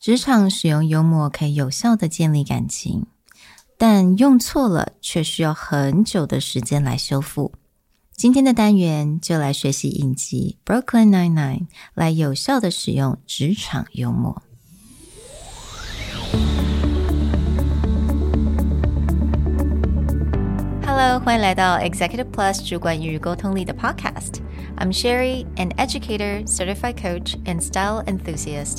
职场使用幽默可以有效的建立感情，但用错了却需要很久的时间来修复。今天的单元就来学习影集《Brooklyn Nine-Nine》，来有效的使用职场幽默。Hello，欢迎来到 Executive Plus 主管与沟通力的 Podcast。I'm Sherry, an educator, certified coach, and style enthusiast.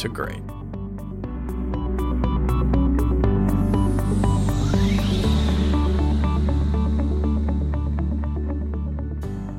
to great.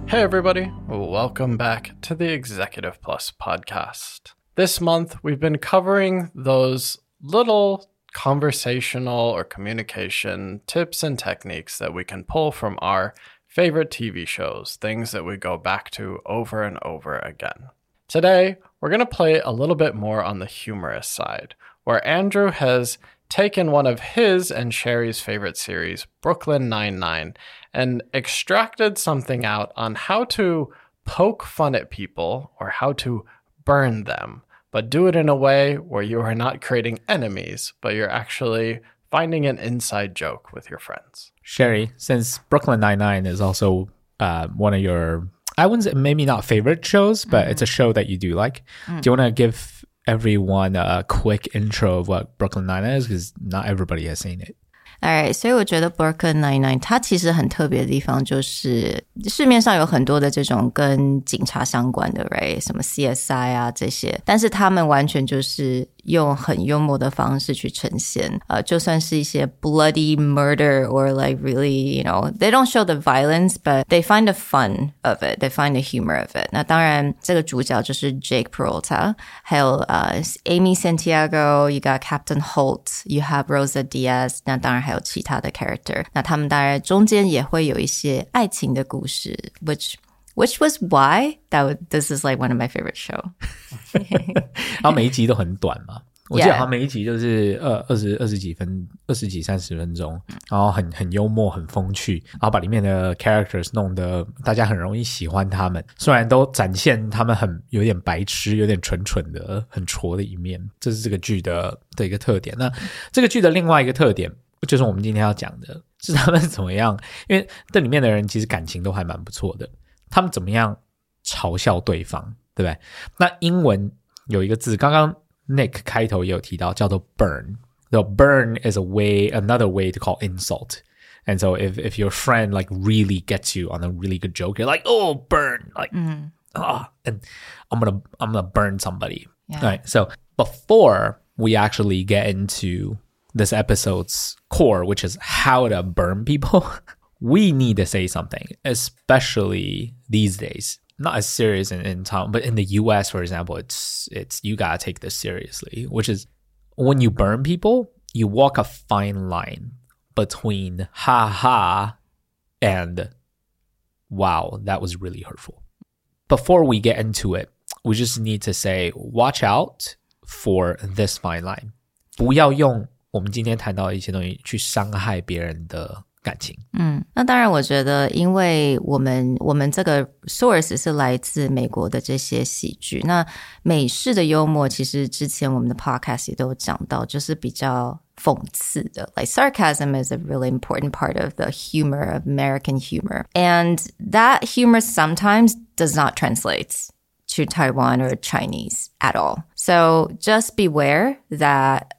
Hey, everybody, welcome back to the Executive Plus podcast. This month, we've been covering those little conversational or communication tips and techniques that we can pull from our favorite TV shows, things that we go back to over and over again. Today, we're going to play a little bit more on the humorous side, where Andrew has taken one of his and Sherry's favorite series, Brooklyn Nine-Nine, and extracted something out on how to poke fun at people or how to burn them, but do it in a way where you are not creating enemies, but you're actually finding an inside joke with your friends. Sherry, since Brooklyn Nine-Nine is also uh, one of your I wouldn't say maybe not favorite shows, but mm-hmm. it's a show that you do like. Mm. Do you want to give everyone a quick intro of what Brooklyn Nine is? Because not everybody has seen it. Alright，所以我觉得《Brooklyn Nine-Nine》它其实很特别的地方，就是市面上有很多的这种跟警察相关的，right？什么 CSI 啊这些，但是他们完全就是 用很幽默的方式去呈现，呃，就算是一些 bloody murder or like really, you know, they don't show the violence, but they find the fun of it, they find the humor of it. 那当然，这个主角就是 Jake Peralta，还有呃 Amy Santiago, you got Captain Holt, you have Rosa Diaz，那当然还有其他的 character。那他们当然中间也会有一些爱情的故事，which which was why that this is like one of my favorite show。然后每一集都很短嘛，我记得好像每一集就是二二十二十几分，二十几三十分钟，然后很很幽默，很风趣，然后把里面的 characters 弄得大家很容易喜欢他们。虽然都展现他们很有点白痴、有点蠢蠢的、很挫的一面，这是这个剧的的一个特点。那这个剧的另外一个特点，就是我们今天要讲的是他们怎么样，因为这里面的人其实感情都还蛮不错的。他们怎么样嘲笑对方，对不对？那英文有一个字，刚刚 Nick 开头也有提到，叫做 burn。The burn is a way, another way to call insult. And so if if your friend like really gets you on a really good joke, you're like, oh, burn, like, mm. ah, and I'm gonna I'm gonna burn somebody. Yeah. Right. So before we actually get into this episode's core, which is how to burn people. we need to say something, especially these days. Not as serious in, in Taiwan, but in the US, for example, it's it's you gotta take this seriously, which is when you burn people, you walk a fine line between ha ha and wow, that was really hurtful. Before we get into it, we just need to say watch out for this fine line. 不要用我们今天谈到的一些东西去伤害别人的感情。嗯，那当然，我觉得，因为我们我们这个 source 是来自美国的这些喜剧，那美式的幽默，其实之前我们的 podcast 也都有讲到，就是比较讽刺的。Like sarcasm is a really important part of the humor of American humor, and that humor sometimes does not translate to Taiwan or Chinese at all. So just beware that,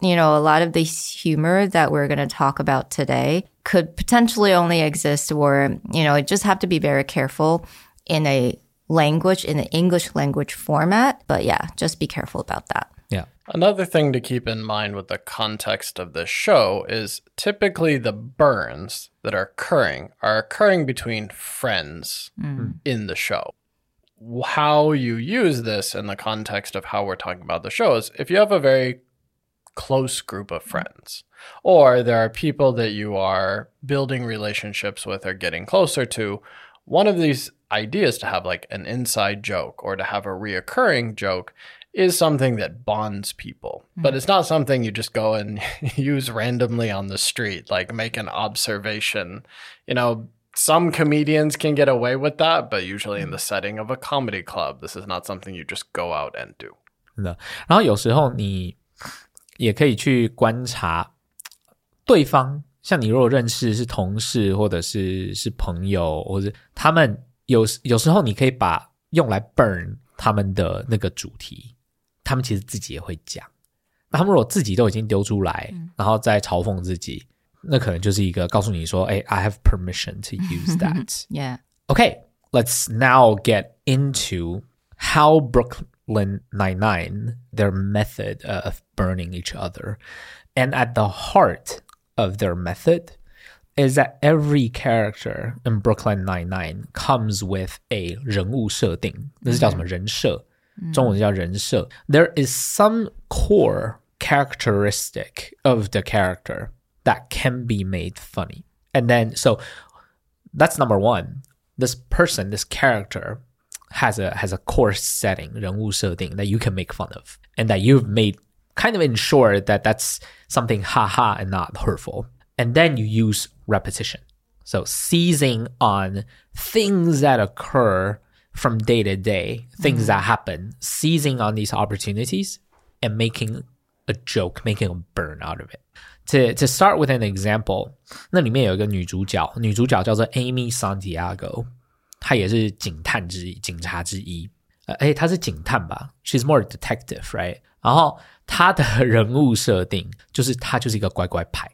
you know, a lot of the humor that we're going to talk about today could potentially only exist or, you know, just have to be very careful in a language, in an English language format. But yeah, just be careful about that. Yeah. Another thing to keep in mind with the context of this show is typically the burns that are occurring are occurring between friends mm. in the show. How you use this in the context of how we're talking about the show is if you have a very close group of friends, or there are people that you are building relationships with or getting closer to, one of these ideas to have like an inside joke or to have a reoccurring joke is something that bonds people. Mm-hmm. But it's not something you just go and use randomly on the street, like make an observation. You know, some comedians can get away with that, but usually in the setting of a comedy club, this is not something you just go out and do. 真的，然后有时候你也可以去观察对方，像你如果认识是同事或者是是朋友，或者他们有有时候你可以把用来 burn 他们的那个主题，他们其实自己也会讲。那他们如果自己都已经丢出来，然后再嘲讽自己，那可能就是一个告诉你说：“哎，I have permission to use that.” yeah. Okay, let's now get into how Brooklyn Nine Nine their method of burning each other, and at the heart of their method is that every character in Brooklyn Nine Nine comes with a 人物设定，那是叫什么人设？中文叫人设。There is some core characteristic of the character that can be made funny, and then so that's number one. This person, this character, has a has a core setting 人物设定 that you can make fun of, and that you've made kind of ensure that that's something haha and not hurtful. And then you use repetition. So seizing on things that occur from day to day, things mm. that happen, seizing on these opportunities and making a joke, making a burn out of it. To to start with an example，那里面有一个女主角，女主角叫做 Amy Santiago，她也是警探之一，警察之一。呃，哎，她是警探吧？She's more detective，right？然后她的人物设定就是她就是一个乖乖牌，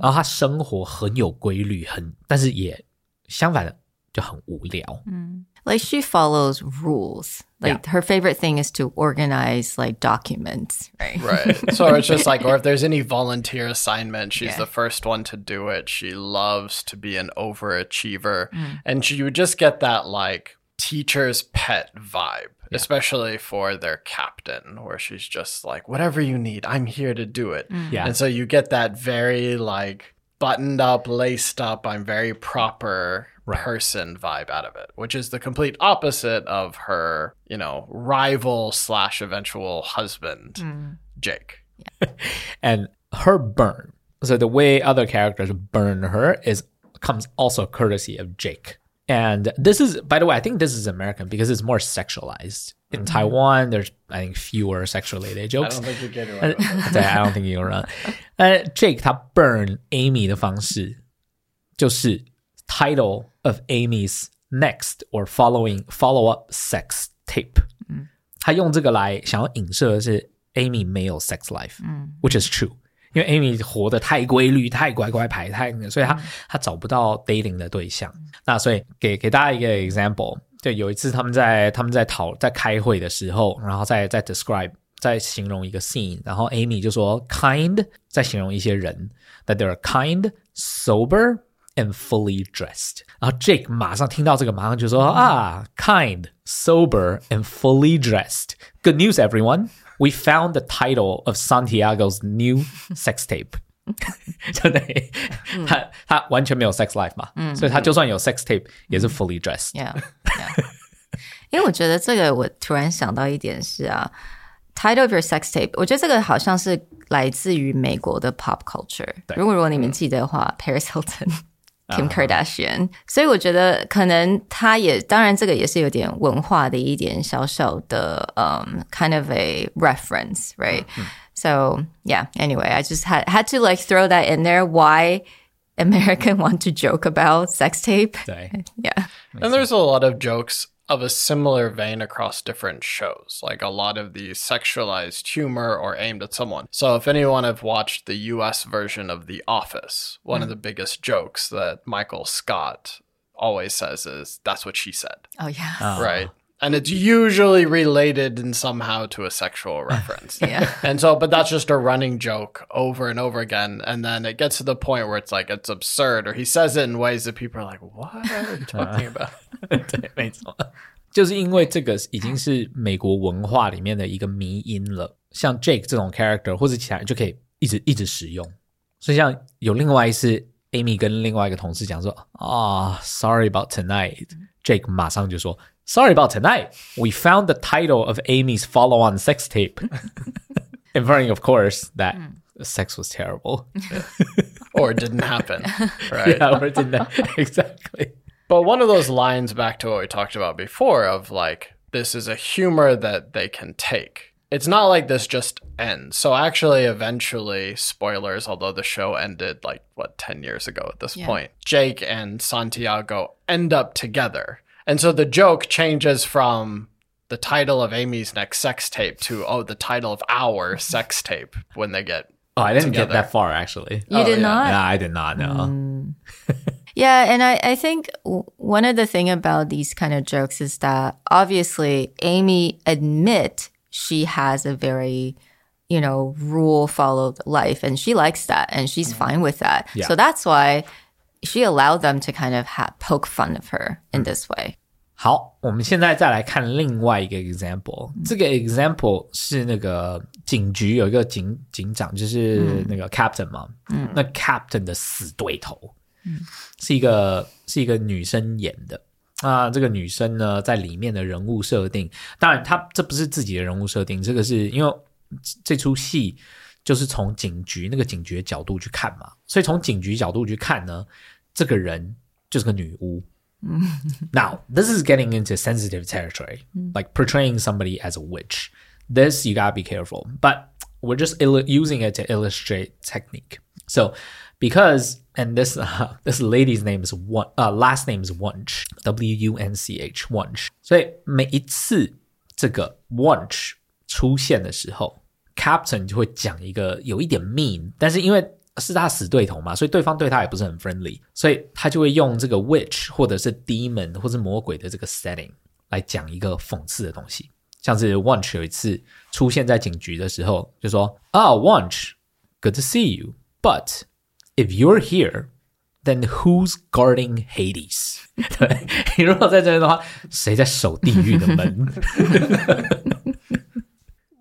然后她生活很有规律，很但是也相反的就很无聊。嗯 ，like she follows rules. Like yeah. her favorite thing is to organize like documents, right? Right. So it's just like, or if there's any volunteer assignment, she's yeah. the first one to do it. She loves to be an overachiever, mm. and she, you would just get that like teacher's pet vibe yeah. especially for their captain, where she's just like, whatever you need, I'm here to do it. Mm. Yeah. And so you get that very like buttoned up, laced up, I'm very proper right. person vibe out of it, which is the complete opposite of her, you know, rival slash eventual husband, mm. Jake. Yeah. and her burn. So the way other characters burn her is comes also courtesy of Jake. And this is, by the way, I think this is American because it's more sexualized. In mm-hmm. Taiwan, there's I think fewer sex related jokes. I don't think you get it right. I don't think you're right. 呃，Jake 他 burn Amy 的方式就是 title of Amy's next or following follow up sex tape。嗯，他用这个来想要影射的是 Amy 没有 sex life，嗯，which is true。因为 Amy 活得太规律、太乖乖牌、太，所以她她找不到 dating 的对象。那所以给给大家一个 example，就有一次他们在他们在讨在开会的时候，然后在在 describe 在形容一个 scene，然后 Amy 就说 kind 在形容一些人，that they're kind, sober and fully dressed。然后 Jake 马上听到这个，马上就说啊，kind, sober and fully dressed. Good news, everyone we found the title of Santiago's new sex tape. 对不对？他他完全没有 sex life 嘛，嗯、所以他就算有 sex tape 也是 fully dressed。Yeah, yeah. 因为我觉得这个，我突然想到一点是啊，title of your sex tape，我觉得这个好像是来自于美国的 pop culture。如果如果你们记得的话，Paris Hilton。 Kim Kardashian，、uh huh. 所以我觉得可能他也，当然这个也是有点文化的一点小小的，嗯、um,，kind of a reference，right？、嗯、so yeah. Anyway, I just had had to like throw that in there. Why? American want to joke about sex tape. Yeah. And there's a lot of jokes of a similar vein across different shows, like a lot of the sexualized humor or aimed at someone. So, if anyone have watched the US version of The Office, one mm. of the biggest jokes that Michael Scott always says is, That's what she said. Oh, yeah. Oh. Right and it's usually related in somehow to a sexual reference. yeah. And so, but that's just a running joke over and over again. And then it gets to the point where it's like, it's absurd, or he says it in ways that people are like, what are you talking about? 就是因为这个已经是美国文化里面的一个迷音了，像 Jake 这种 character 或者其他人就可以一直一直使用。所以像有另外一次，Amy 跟另外一个同事讲说啊，Sorry about tonight，Jake 马上就说 Sorry about tonight，We found the title of Amy's follow-on sex tape, inferring of course that sex was terrible. or it didn't happen, right? yeah, or it didn't exactly. But one of those lines back to what we talked about before of like, this is a humor that they can take. It's not like this just ends. So actually, eventually, spoilers, although the show ended like, what, 10 years ago at this Yeah. point, Jake and Santiago end up together. And so the joke changes from the title of Amy's next sex tape to, oh, the title of our sex tape when they get Oh, I didn't get that far actually. You Oh, did yeah. not? Yeah, I did not know. Mm. Yeah, and I, I think w- one of the thing about these kind of jokes is that obviously Amy admit she has a very, you know, rule followed life and she likes that and she's fine with that. Yeah. So that's why she allowed them to kind of ha- poke fun of her in this way. 好，我们现在再来看另外一个 example。这个 example 是那个警局有一个警警长，就是那个 captain 嘛。嗯，那 captain 的死对头， 嗯，是一个是一个女生演的。啊，这个女生呢，在里面的人物设定，当然她这不是自己的人物设定，这个是因为这出戏就是从警局那个警局的角度去看嘛，所以从警局角度去看呢，这个人就是个女巫。Now, this is getting into sensitive territory, like portraying somebody as a witch. This you gotta be careful, but we're just using it to illustrate technique. So, because and this uh, this lady's name is one uh, last name is Wunch, W U N C H Wunch. 所以每一次这个 Wunch 出现的时候，Captain 就会讲一个有一点 mean，但是因为是他死对头嘛，所以对方对他也不是很 friendly，所以他就会用这个 witch 或者是 demon 或是魔鬼的这个 setting 来讲一个讽刺的东西。像是 Wunch 有一次出现在警局的时候，就说啊、Wunch，good to see you，but if you're here。Then who's guarding Hades？对，你如果在这边的话，谁在守地狱的门？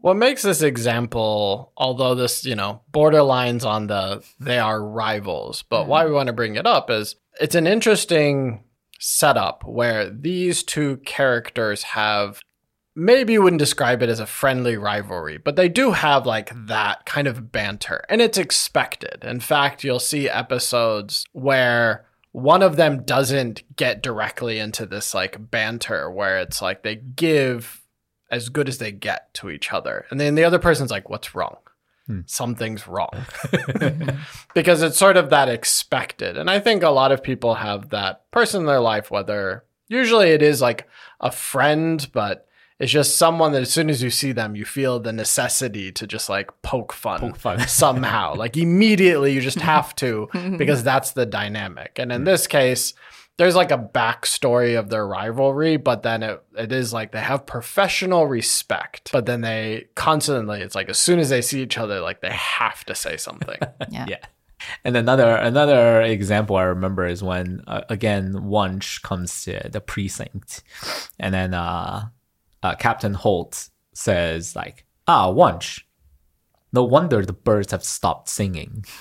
What makes this example, although this, you know, borderlines on the they are rivals, but why we want to bring it up is it's an interesting setup where these two characters have maybe you wouldn't describe it as a friendly rivalry, but they do have like that kind of banter, and it's expected. In fact, you'll see episodes where one of them doesn't get directly into this like banter where it's like they give as good as they get to each other. And then the other person's like, what's wrong? Hmm. Something's wrong. because it's sort of that expected. And I think a lot of people have that person in their life, whether usually it is like a friend, but it's just someone that as soon as you see them, you feel the necessity to just like poke fun, Poke fun. somehow. like immediately you just have to because that's the dynamic. And in this case, there's like a backstory of their rivalry, but then it, it is like they have professional respect, but then they constantly, it's like as soon as they see each other, like they have to say something. Yeah. Yeah. And another another example I remember is when uh, again Wunsch comes to the precinct, and then uh, uh, Captain Holt says like, "Ah, Wunsch, no wonder the birds have stopped singing."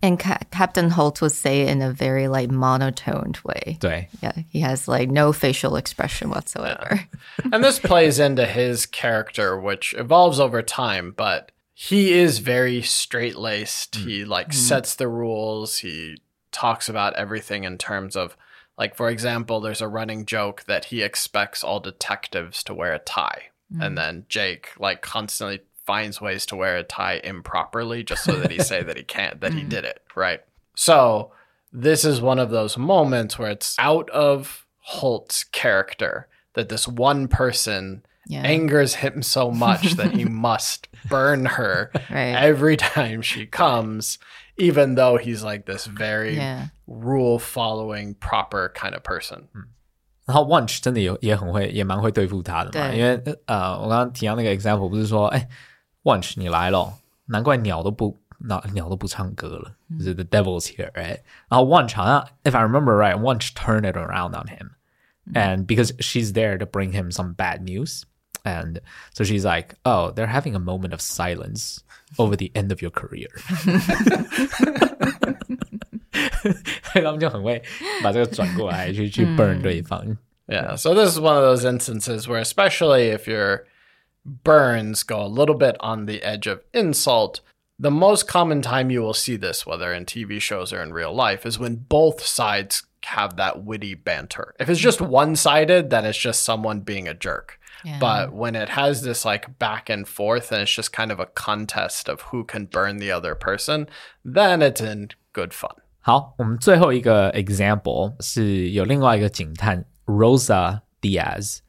And Ca- Captain Holt would say it in a very like monotoned way. 对 Yeah, he has like no facial expression whatsoever. and this plays into his character, which evolves over time, but he is very straight laced. He like sets the rules. He talks about everything in terms of, like, for example, there's a running joke that he expects all detectives to wear a tie. And mm. then Jake, like, constantly finds ways to wear a tie improperly just so that he say that he can't, that he mm. did it, right? So this is one of those moments where it's out of Holt's character that this one person Yeah. angers him so much that he must burn her Right. every time she comes, even though he's like this very Yeah. rule following, proper kind of person. 然后 Wunsch 真的有也很会，也蛮会对付他的嘛。对因为呃，我刚刚提到那个 example 不是说，哎，Wunsch 你来了，难怪鸟都不鸟鸟都不唱歌了，就是 the devil's here，right？然后 Wunsch 好像，if I remember right，Wunsch turned it around on him， and because she's there to bring him some bad news. And so she's like, "Oh, they're having a moment of silence over the end of your career." 所以他们就很会把这个转过来去去 burn 对方。 Yeah. So this is one of those instances where, especially if your burns go a little bit on the edge of insult, the most common time you will see this, whether in TV shows or in real life, is when both sides have that witty banter. If it's just one sided, then it's just someone being a jerk. Yeah. But when it has this like back and forth and it's just kind of a contest of who can burn the other person, then it's in good fun. 好，我们最后一个 example 是有另外一个警探 Rosa Diaz，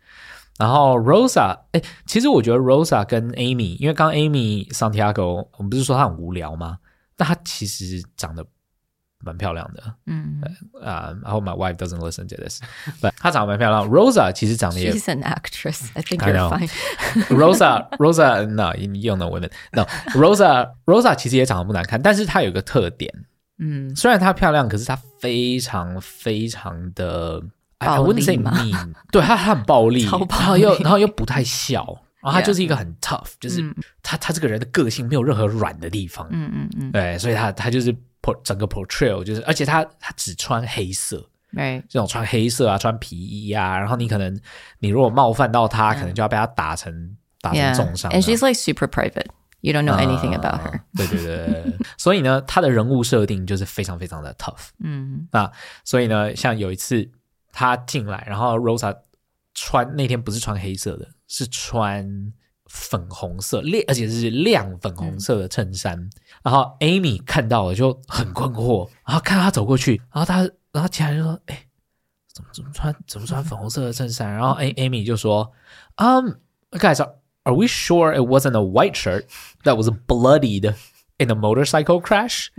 然后 Rosa，哎，其实我觉得 Rosa 跟 Amy，因为刚刚 Amy Santiago，我们不是说她很无聊吗？但她其实长得 蛮漂亮的，嗯啊、I hope my wife doesn't listen to this，but 她长得蛮漂亮。Rosa 其实长得也 She's an actress. I think you're fine. Rosa Rosa no you you don't know women no Rosa Rosa 其实也长得不难看，但是她有一个特点，嗯，虽然她漂亮，可是她非常非常的暴 wouldn't 力 say 吗 mean，对她她很暴力，然后又然后又不太笑，然后她就是一个很 tough，就是她她这个人的个性没有任何软的地方，嗯嗯嗯对，所以她她就是整个 portrayal 就是，而且他他只穿黑色。，right. 这种穿黑色啊，穿皮衣啊，然后你可能你如果冒犯到他，可能就要被他打成打成.重伤啊。And she's like super private. You don't know anything about her. 对对对对对，所以呢，他的人物设定就是非常非常的 tough。嗯那所以呢，像有一次他进来，然后 Rosa 穿那天不是穿黑色的，是穿粉红色亮，而且是亮粉红色的衬衫。然后 Amy 看到了就很困惑，然后看到她走过去，然后他然后其他人就说：“哎，怎么怎么穿怎么穿粉红色的衬衫？”然后 A Amy 就说：“Um, guys, are are we sure it wasn't a white shirt that was bloodied in a motorcycle crash？”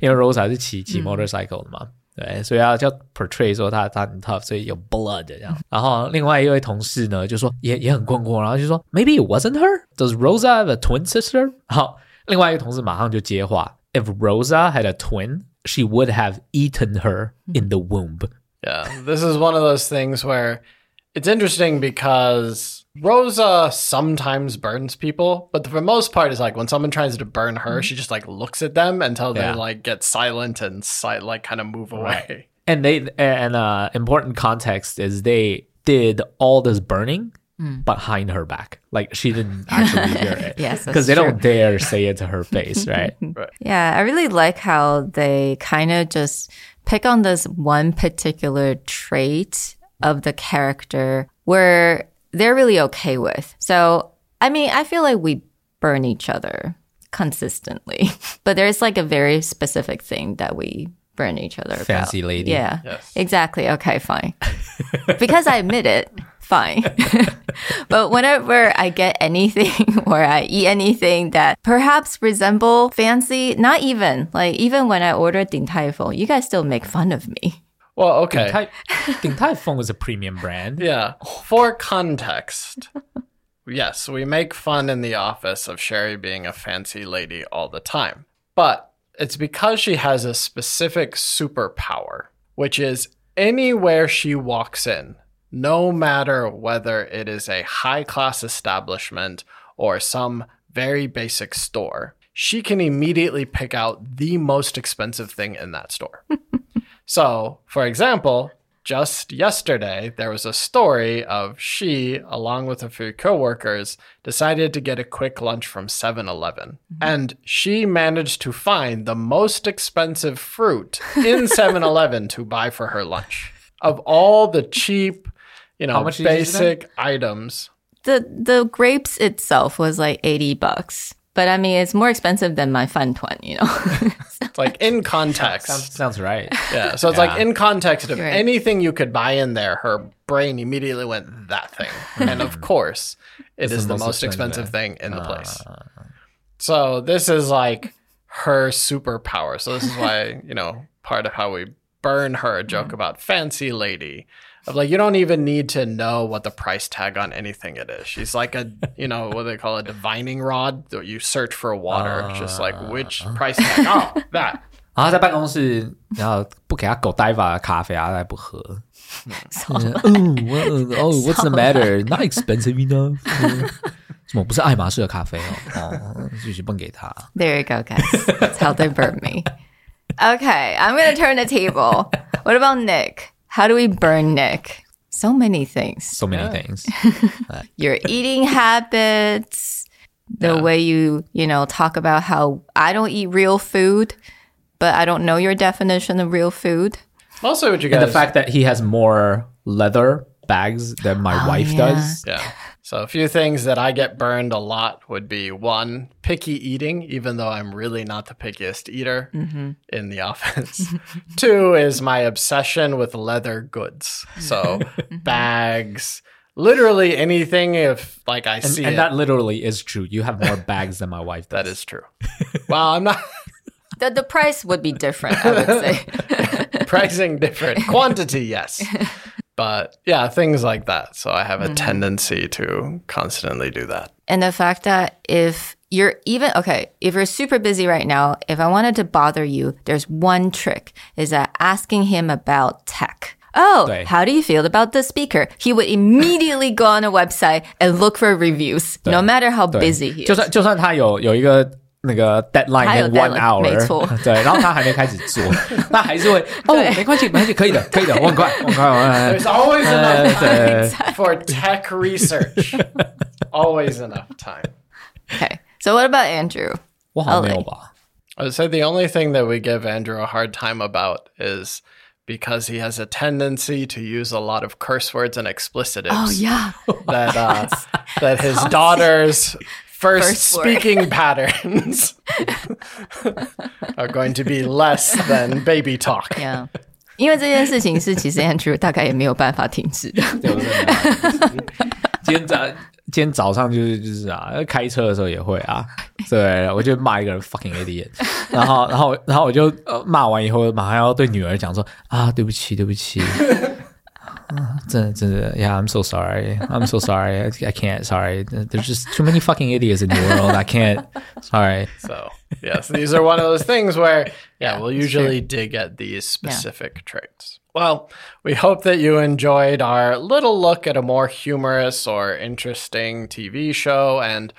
因为 Rosa 是骑骑 motorcycle 的嘛。对，所以要叫 portray 说他他很 tough，所以有 blood 这样。然后另外一位同事呢，就说也也很困惑，然后就说 Maybe it wasn't her. Does Rosa have a twin sister? 好，另外一个同事马上就接话：If Rosa had a twin, she would have eaten her in the womb. Yeah, this is one of those things where it's interesting because Rosa sometimes burns people, but for the most part, it's like when someone tries to burn her, she just like looks at them until Yeah. they like get silent and si- like kind of move away. And they and uh, important context is they did all this burning behind her back, like she didn't actually hear it. Yes, because they don't dare say it to her face, right? Yeah, I really like how they kind of just pick on this one particular trait of the character where they're really okay with. So, I mean, I feel like we burn each other consistently, but there's like a very specific thing that we burn each other about. Fancy lady. Yeah, Yes. exactly. Okay, fine. because I admit it, fine. but whenever I get anything or I eat anything that perhaps resemble fancy, not even like even when I order Din Tai Fung, you guys still make fun of me. Well, okay. Tai, Ding Tai Fung is a premium brand. Yeah. For context, yes, we make fun in the office of Sherry being a fancy lady all the time. But it's because she has a specific superpower, which is anywhere she walks in, no matter whether it is a high class establishment or some very basic store, she can immediately pick out the most expensive thing in that store. So, for example, just yesterday, there was a story of she, along with a few coworkers, decided to get a quick lunch from 7 Eleven. Mm-hmm. And she managed to find the most expensive fruit in 7 Eleven to buy for her lunch. Of all the cheap, you know, much did you say? basic items. The the grapes itself was like 80 bucks. But I mean, it's more expensive than my fun one, you know. It's like in context. Sounds, sounds right. Yeah. So it's like in context of Right. anything you could buy in there, her brain immediately went that thing. and of course, it is the the, most most expensive. expensive thing in the ah. place. So this is like her superpower. So this is why, you know, part of how we burn her a joke mm-hmm. about fancy lady Of like you don't even need to know what the price tag on anything it is. She's like a you know what they call a divining rod that you search for water. Just like which price tag? Oh, that. 然后在办公室，然后不给他狗呆法的咖啡啊，他不喝。哦哦，What's the matter? Not expensive enough. 什么不是爱马仕的咖啡哦？哦，继续分给他。 There you go, guys. That's how they burn me. Okay, I'm gonna turn the table. What about Nick? How do we burn Nick? So many things. So many things. Your eating habits, the way you, you know, talk about how I don't eat real food, but I don't know your definition of real food. Mostly what you And the fact that he has more leather bags than my oh, wife yeah. does. Yeah. So a few things that I get burned a lot would be one, picky eating, even though I'm really not the pickiest eater mm-hmm. in the office. Two is my obsession with leather goods. So mm-hmm. bags, literally anything if like I see And it, that literally is true. You have more bags than my wife does. that is true. well, I'm not The, the price would be different, I would say. pricing different. Quantity, yes But yeah, things like that. So I have a tendency to constantly do that. and the fact that if you're even okay, if you're super busy right now, if I wanted to bother you, there's one trick is that asking him about tech. Oh, 对 how do you feel about the speaker? He would immediately go on a website and look for reviews, no matter how 对 busy he 就 is. 算就算他有有一个 那个 deadline 他有 in one deadline，没 hour，错对，然后他还没开始做，他还是会哦，对没关系，没关系，可以的，可以的，我很快，我很快，我很快 There's always 呃 enough time 对， for tech research. always enough time. Okay. So what about Andrew? 我好像没有吧？ I would say the only thing that we give Andrew a hard time about is because he has a tendency to use a lot of curse words and expletives. Oh yeah. That uh, that his daughter's first, First speaking patterns are going to be less than baby talk. Yeah. 因为这件事情是其实 Andrew 大概也没有办法停止的。对，我真的今天早今天早上就是就是啊，开车的时候也会啊，对我就骂一个人 fucking idiot，然后然后然后我就呃骂完以后，马上要对女儿讲说啊，对不起对不起。啊真的真的，Yeah, I'm so sorry. I'm so sorry. I, I can't. Sorry. There's just too many fucking idiots in the world. I can't. Sorry. So yes, these are one of those things where yeah, we'll usually dig at these specific traits. Well, we hope that you enjoyed our little look at a more humorous or interesting TV show and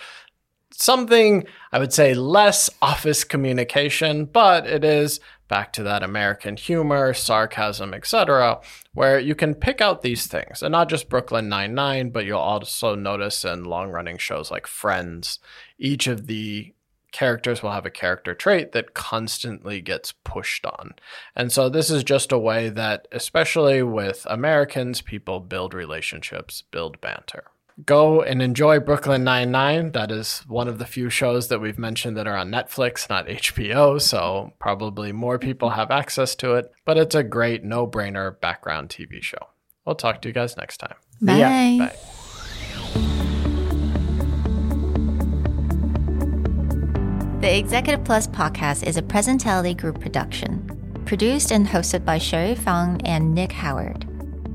something I would say less office communication, but it is back to that American humor, sarcasm, etc., where you can pick out these things. And not just Brooklyn Nine-Nine, but you'll also notice in long-running shows like Friends, each of the characters will have a character trait that constantly gets pushed on. And so this is just a way that, especially with Americans, people build relationships, build banter. Go and enjoy Brooklyn Nine-Nine. That is one of the few shows that we've mentioned that are on Netflix, not HBO. So probably more people have access to it, but it's a great no-brainer background TV show. We'll talk to you guys next time. Bye. Bye. The Executive Plus podcast is a Presentality Group production, produced and hosted by Sherry Fang and Nick Howard.